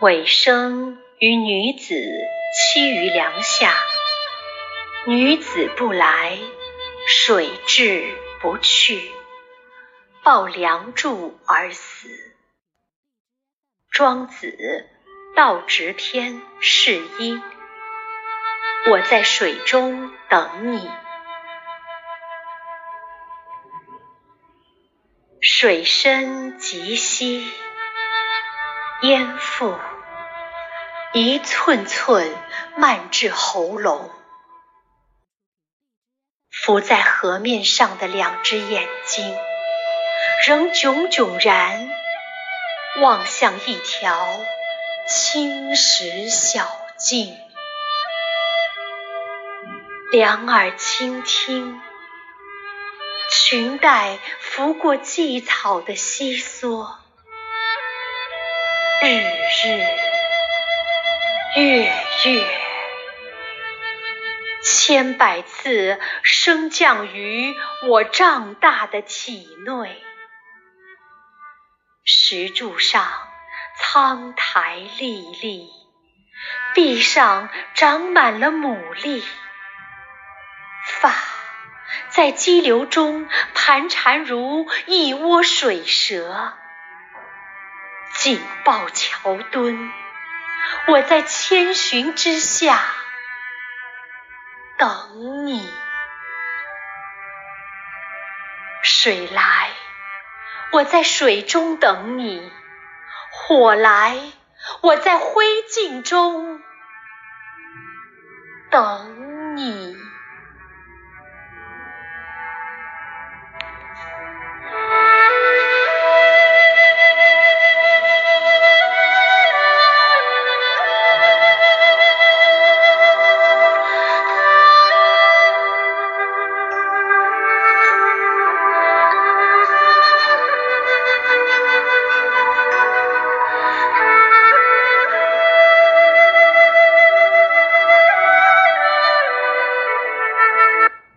尾生与女子栖于梁下，女子不来，水至不去，抱梁柱而死。庄子《道直篇》释一。我在水中等你。水深及膝，淹腹，一寸寸漫至喉咙。浮在河面上的两只眼睛，仍炯炯然望向一条青石小径。两耳倾听。裙带拂过荠草的稀疏，日日月月，千百次升降于我胀大的体内。石柱上苍苔历历，壁上长满了牡蛎，发。在激流中盘缠如一窝水蛇，紧抱桥墩。我在千寻之下等你。水来，我在水中等你；火来，我在灰烬中等你。